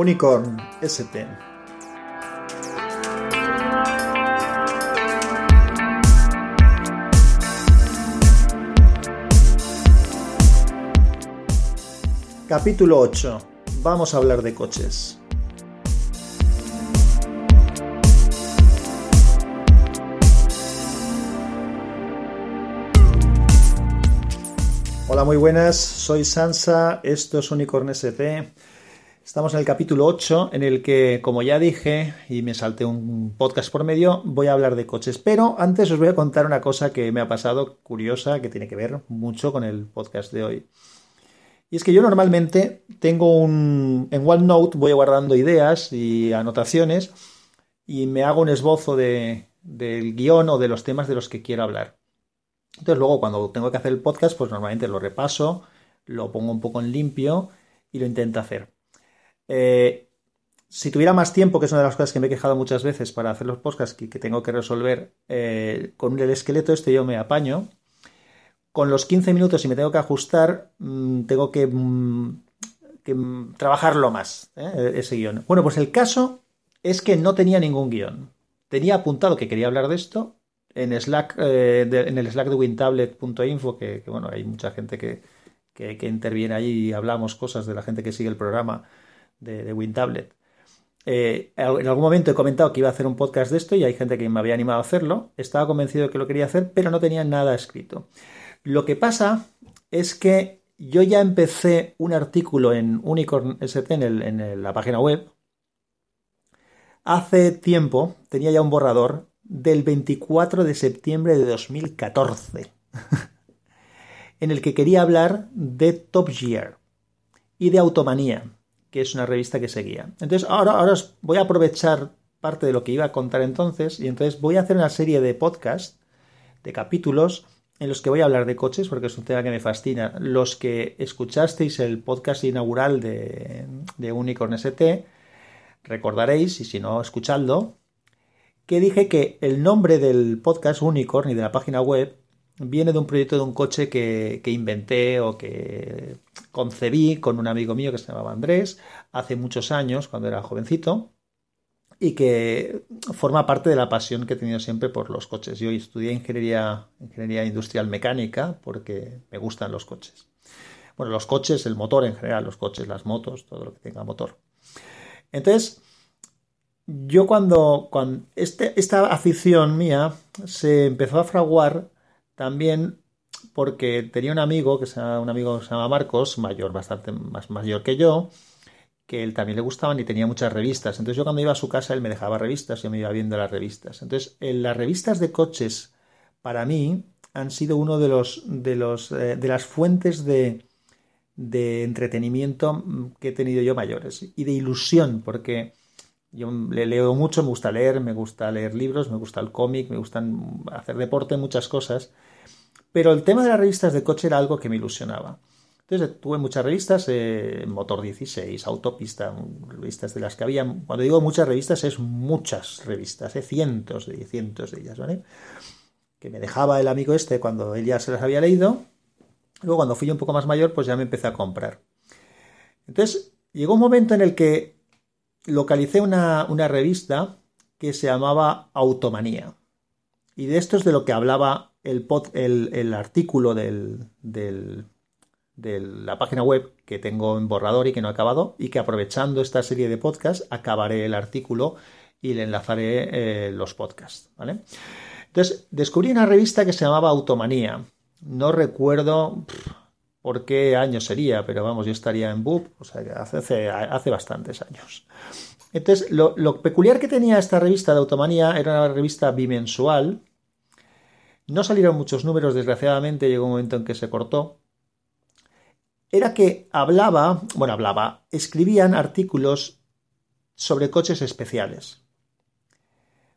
Unicorn ST. Capítulo 8. Vamos a hablar de coches. Hola, muy buenas. Soy Sansa. Esto es Unicorn ST. Estamos en el capítulo 8, en el que, como ya dije, y me salté un podcast por medio, voy a hablar de coches. Pero antes os voy a contar una cosa que me ha pasado curiosa, que tiene que ver mucho con el podcast de hoy. Y es que yo normalmente tengo un... En OneNote voy guardando ideas y anotaciones y me hago un esbozo de, del guion o de los temas de los que quiero hablar. Entonces luego cuando tengo que hacer el podcast, pues normalmente lo repaso, lo pongo un poco en limpio y lo intento hacer. Eh, si tuviera más tiempo, que es una de las cosas que me he quejado muchas veces para hacer los podcasts y que tengo que resolver eh, con el esqueleto este yo me apaño. Con los 15 minutos, si me tengo que ajustar, mm, tengo que, mm, mm, trabajarlo más, ¿eh? ese guion. Bueno, pues el caso es que no tenía ningún guion. Tenía apuntado que quería hablar de esto en Slack, en el Slack de wintablet.info, que, que, bueno, hay mucha gente que, que, interviene allí y hablamos cosas de la gente que sigue el programa de, WinTablet. Eh, en algún momento he comentado que iba a hacer un podcast de esto y hay gente que me había animado a hacerlo. Estaba convencido de que lo quería hacer, pero no tenía nada escrito. Lo que pasa es que yo ya empecé un artículo en Unicorn ST en, la página web. Hace tiempo tenía ya un borrador del 24 de septiembre de 2014 en el que quería hablar de Top Gear y de Automanía que es una revista que seguía. Entonces, ahora, ahora os voy a aprovechar parte de lo que iba a contar entonces y entonces voy a hacer una serie de podcasts, de capítulos, en los que voy a hablar de coches porque es un tema que me fascina. Los que escuchasteis el podcast inaugural de, de Unicorn ST, recordaréis, y si no, escuchadlo, que dije que el nombre del podcast Unicorn y de la página web viene de un proyecto de un coche que, inventé o que concebí con un amigo mío que se llamaba Andrés hace muchos años, cuando era jovencito, y que forma parte de la pasión que he tenido siempre por los coches. Yo estudié ingeniería, ingeniería industrial mecánica porque me gustan los coches. Bueno, los coches, el motor en general, los coches, las motos, todo lo que tenga motor. Entonces, yo cuando, cuando este, esta afición mía se empezó a fraguar también porque tenía un amigo, que un amigo que se llama Marcos, mayor, bastante más mayor que yo, que él también le gustaban y tenía muchas revistas. Entonces yo cuando iba a su casa él me dejaba revistas, y yo me iba viendo las revistas. Entonces en las revistas de coches para mí han sido uno de los de los eh, de las fuentes de, de entretenimiento que he tenido yo mayores y de ilusión porque yo le leo mucho, me gusta leer, me gusta leer libros, me gusta el cómic, me gustan hacer deporte, muchas cosas pero el tema de las revistas de coche era algo que me ilusionaba. Entonces tuve muchas revistas, eh, Motor 16, Autopista, revistas de las que había. Cuando digo muchas revistas es muchas revistas, eh, cientos de cientos de ellas, ¿vale? Que me dejaba el amigo este cuando él ya se las había leído. Luego cuando fui un poco más mayor, pues ya me empecé a comprar. Entonces llegó un momento en el que localicé una, una revista que se llamaba Automanía. Y de esto es de lo que hablaba el, el, artículo del, de la página web que tengo en borrador y que no he acabado y que aprovechando esta serie de podcasts acabaré el artículo y le enlazaré eh, los podcasts. ¿vale? Entonces, descubrí una revista que se llamaba Automanía. No recuerdo por qué año sería, pero vamos, yo estaría en BUP, o sea, hace, hace, bastantes años. Entonces, lo, lo, peculiar que tenía esta revista de Automanía era una revista bimensual no salieron muchos números, desgraciadamente llegó un momento en que se cortó. Era que hablaba, bueno, hablaba, escribían artículos sobre coches especiales.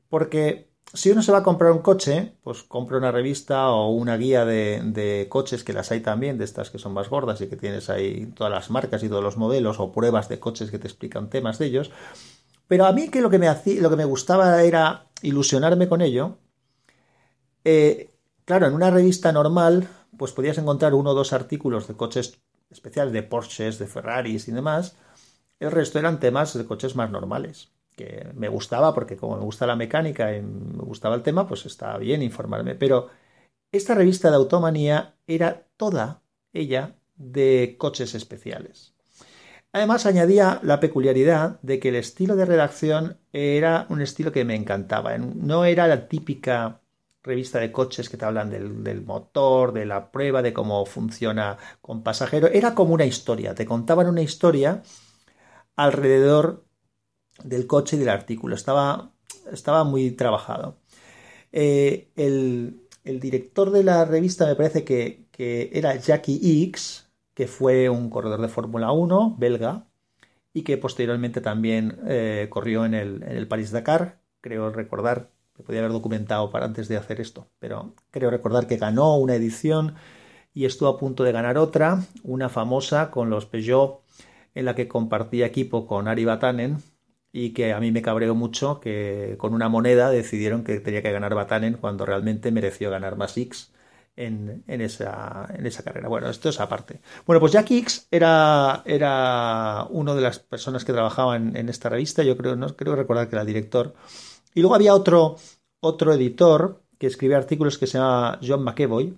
Porque si uno se va a comprar un coche, pues compra una revista o una guía de, coches, que las hay también, de estas que son más gordas y que tienes ahí todas las marcas y todos los modelos, o pruebas de coches que te explican temas de ellos. Pero a mí que lo que me, hacía, lo que me gustaba era ilusionarme con ello eh, claro, en una revista normal, pues podías encontrar uno o dos artículos de coches especiales, de Porsches, de Ferraris y demás, El resto eran temas de coches más normales, que me gustaba porque como me gusta la mecánica y me gustaba el tema, pues estaba bien informarme. Pero esta revista de Automanía era toda ella de coches especiales. Además añadía la peculiaridad de que el estilo de redacción era un estilo que me encantaba. No era la típica revista de coches que te hablan del, motor, de la prueba, de cómo funciona con pasajero. Era como una historia, te contaban una historia alrededor del coche y del artículo. Estaba, estaba muy trabajado. Eh, el, director de la revista me parece que, era Jackie X, que fue un corredor de Fórmula 1 belga y que posteriormente también eh, corrió en el, en el París-Dakar. Creo recordar me podía haber documentado para antes de hacer esto, pero creo recordar que ganó una edición y estuvo a punto de ganar otra, una famosa con los Peugeot, en la que compartía equipo con Ari Batanen y que a mí me cabreó mucho que con una moneda decidieron que tenía que ganar Batanen cuando realmente mereció ganar más X en, esa, en carrera. Bueno, esto es aparte. Bueno, pues Jack X era, era uno de las personas que trabajaban en esta revista, yo creo, no creo recordar que era director, y luego había otro, otro editor que escribía artículos que se llama John McEvoy,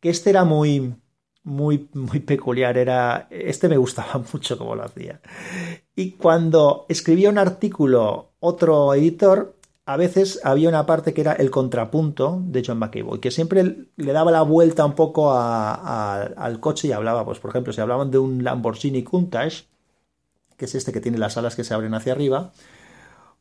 que este era muy, muy, muy peculiar. Era, este me gustaba mucho como lo hacía. Y cuando escribía un artículo otro editor, a veces había una parte que era el contrapunto de John McEvoy, que siempre le daba la vuelta un poco al coche y hablaba, pues por ejemplo, si hablaban de un Lamborghini Countach, que es este que tiene las alas que se abren hacia arriba,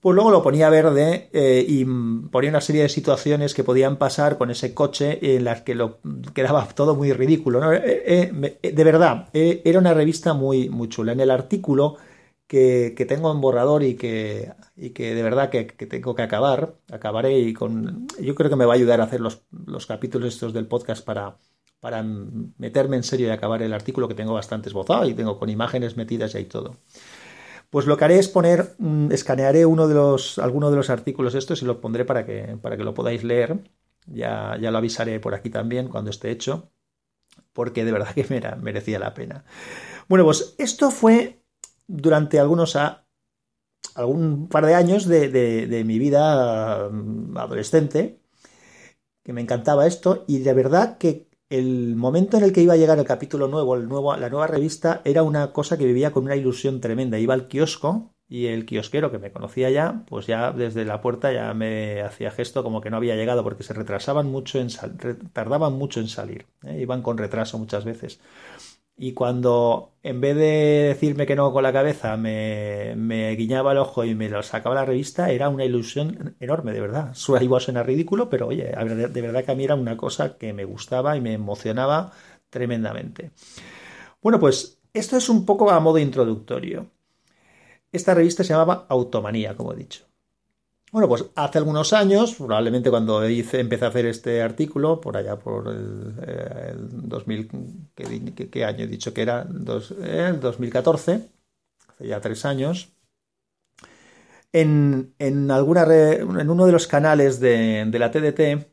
pues luego lo ponía verde eh, y ponía una serie de situaciones que podían pasar con ese coche en las que lo quedaba todo muy ridículo. Eh, eh, de verdad, era una revista muy, muy chula. En el artículo que, tengo en borrador y que, y que de verdad que, tengo que acabar, acabaré y con... Yo creo que me va a ayudar a hacer los, los capítulos estos del podcast para, para meterme en serio y acabar el artículo que tengo bastante esbozado y tengo con imágenes metidas y todo. Pues lo que haré es poner, mm, escanearé uno de los, alguno de los artículos estos y lo pondré para que, para que lo podáis leer. Ya, ya lo avisaré por aquí también cuando esté hecho, porque de verdad que merecía la pena. Bueno, pues esto fue durante algunos a, algún par de años de, de mi vida mm, adolescente, que me encantaba esto, y de verdad que el momento en el que iba a llegar el capítulo nuevo, el nuevo, la nueva revista, era una cosa que vivía con una ilusión tremenda. Iba al kiosco y el kiosquero que me conocía ya, pues ya desde la puerta ya me hacía gesto como que no había llegado porque se retrasaban mucho en tardaban mucho en salir, ¿eh? iban con retraso muchas veces. Y cuando en vez de decirme que no con la cabeza me, guiñaba el ojo y me lo sacaba la revista, era una ilusión enorme, de verdad. Suena igual suena ridículo, pero oye, de verdad que a mí era una cosa que me gustaba y me emocionaba tremendamente. Bueno, pues esto es un poco a modo introductorio. Esta revista se llamaba Automanía, como he dicho. Bueno, pues hace algunos años, probablemente cuando empecé a hacer este artículo, por allá por el, 2000, ¿qué, año he dicho que era? el 2014, hace ya tres años, en, alguna en uno de los canales de, la TDT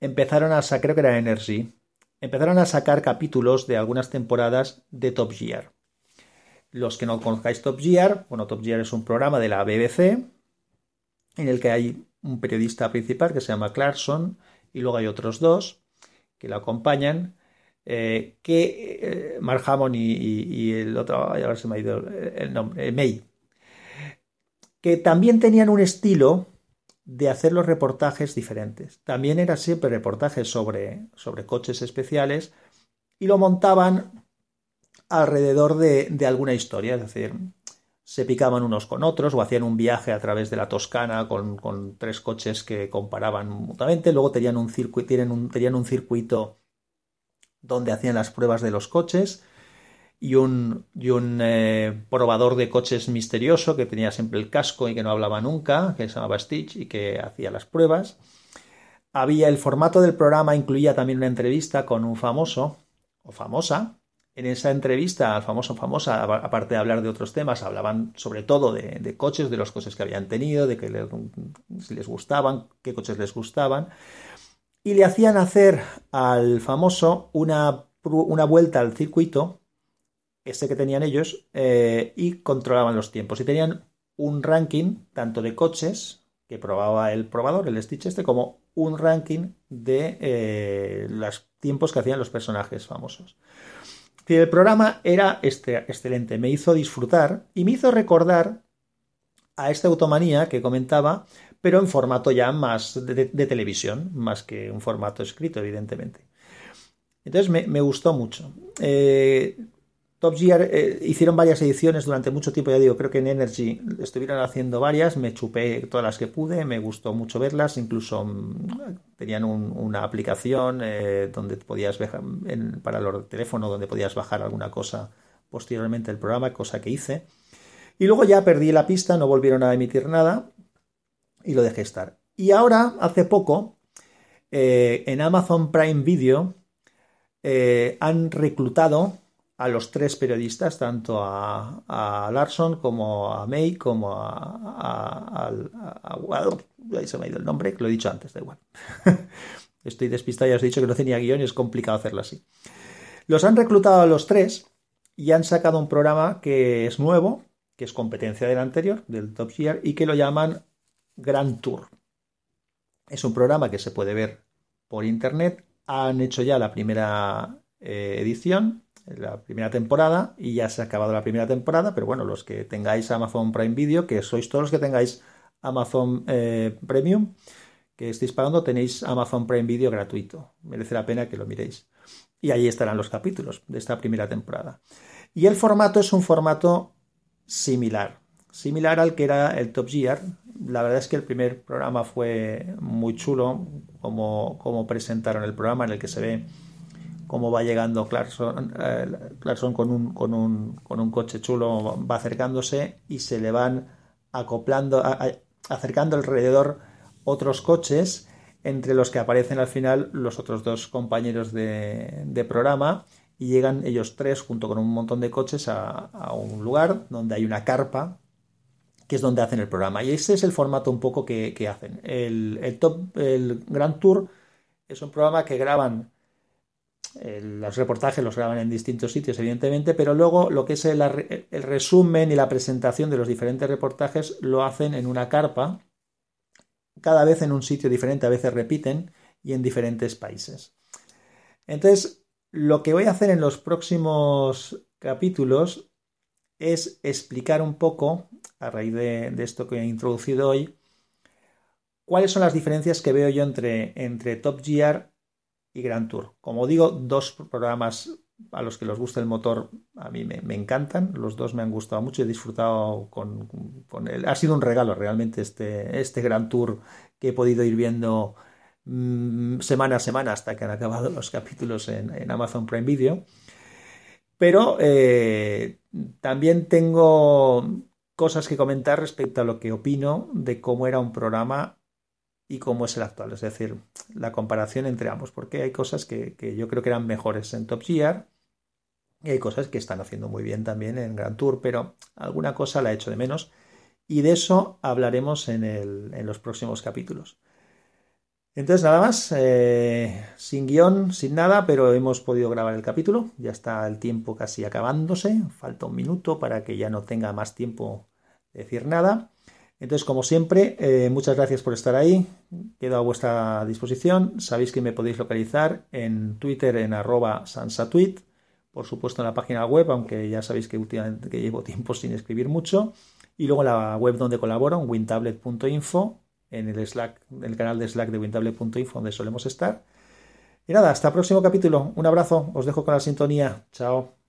empezaron a sacar, creo que era Energy, empezaron a sacar capítulos de algunas temporadas de Top Gear. Los que no conozcáis Top Gear, bueno, Top Gear es un programa de la BBC, en el que hay un periodista principal que se llama Clarkson y luego hay otros dos que lo acompañan, eh, que eh, Mark Hammond y, el otro, a ver si me ha ido el nombre, eh, May, que también tenían un estilo de hacer los reportajes diferentes. También eran siempre reportajes sobre, sobre coches especiales y lo montaban alrededor de, de alguna historia, es decir, se picaban unos con otros o hacían un viaje a través de la Toscana con, tres coches que comparaban mutuamente. Luego tenían un, circuito, tenían un circuito donde hacían las pruebas de los coches y un, y un eh, probador de coches misterioso que tenía siempre el casco y que no hablaba nunca, que se llamaba Stitch y que hacía las pruebas. Había el formato del programa, incluía también una entrevista con un famoso o famosa en esa entrevista al famoso famosa, aparte de hablar de otros temas, hablaban sobre todo de, coches, de los coches que habían tenido, de que les, gustaban, qué coches les gustaban, y le hacían hacer al famoso una, una vuelta al circuito ese que tenían ellos, eh, y controlaban los tiempos. Y tenían un ranking tanto de coches que probaba el probador, el Stitch este, como un ranking de eh, los tiempos que hacían los personajes famosos. El programa era este, excelente, me hizo disfrutar y me hizo recordar a esta automanía que comentaba, pero en formato ya más de, televisión, más que un formato escrito, evidentemente. Entonces me, gustó mucho. Eh, Top Gear eh, hicieron varias ediciones durante mucho tiempo, ya digo, creo que en Energy estuvieron haciendo varias, me chupé todas las que pude, me gustó mucho verlas, incluso mm, tenían una aplicación eh, donde podías bajar, para el teléfono donde podías bajar alguna cosa posteriormente el programa, cosa que hice. Y luego ya perdí la pista, no volvieron a emitir nada y lo dejé estar. Y ahora, hace poco, eh, en Amazon Prime Video han reclutado a los tres periodistas, tanto a, Larson como a May, como a, a, ahí se me ha ido el nombre, lo he dicho antes, da igual. Estoy despistado, ya os he dicho que no tenía guion y es complicado hacerlo así. Los han reclutado a los tres y han sacado un programa que es nuevo, que es competencia del anterior, del Top Gear, y que lo llaman Grand Tour. Es un programa que se puede ver por internet. Han hecho ya la primera eh, edición la primera temporada y ya se ha acabado la primera temporada, pero bueno, los que tengáis Amazon Prime Video, que sois todos los que tengáis Amazon eh, Premium, que estéis pagando, tenéis Amazon Prime Video gratuito. Merece la pena que lo miréis. Y ahí estarán los capítulos de esta primera temporada. Y el formato es un formato similar, similar al que era el Top Gear. La verdad es que el primer programa fue muy chulo, como, como presentaron el programa en el que se ve cómo va llegando Clarkson, eh, con, un, con, un, con, un, coche chulo, va acercándose y se le van acoplando, acercando alrededor otros coches, entre los que aparecen al final los otros dos compañeros de, programa y llegan ellos tres junto con un montón de coches a, un lugar donde hay una carpa que es donde hacen el programa. Y ese es el formato un poco que, hacen. El, el, top, el Grand Tour es un programa que graban los reportajes los graban en distintos sitios, evidentemente, pero luego lo que es el, resumen y la presentación de los diferentes reportajes lo hacen en una carpa, cada vez en un sitio diferente, a veces repiten, y en diferentes países. Entonces, lo que voy a hacer en los próximos capítulos es explicar un poco, a raíz de, de esto que he introducido hoy, cuáles son las diferencias que veo yo entre, entre Top Gear y Grand Tour. Como digo, dos programas a los que les gusta el motor a mí me, encantan, los dos me han gustado mucho, he disfrutado con, él. Ha sido un regalo realmente este, este Grand Tour que he podido ir viendo mm, semana a semana hasta que han acabado los capítulos en, Amazon Prime Video. Pero eh, también tengo cosas que comentar respecto a lo que opino de cómo era un programa y cómo es el actual. Es decir, la comparación entre ambos, porque hay cosas que, yo creo que eran mejores en Top Gear y hay cosas que están haciendo muy bien también en Grand Tour, pero alguna cosa la he hecho de menos y de eso hablaremos en, en los próximos capítulos. Entonces nada más, eh, sin guion, sin nada, pero hemos podido grabar el capítulo, ya está el tiempo casi acabándose, falta un minuto para que ya no tenga más tiempo de decir nada. Entonces, como siempre, eh, muchas gracias por estar ahí. Quedo a vuestra disposición. Sabéis que me podéis localizar en Twitter en arroba sansatweet. Por supuesto en la página web, aunque ya sabéis que últimamente que llevo tiempo sin escribir mucho. Y luego la web donde colaboro, en wintablet.info, en el Slack, el canal de Slack de wintablet.info, donde solemos estar. Y nada, hasta el próximo capítulo. Un abrazo, os dejo con la sintonía. Chao.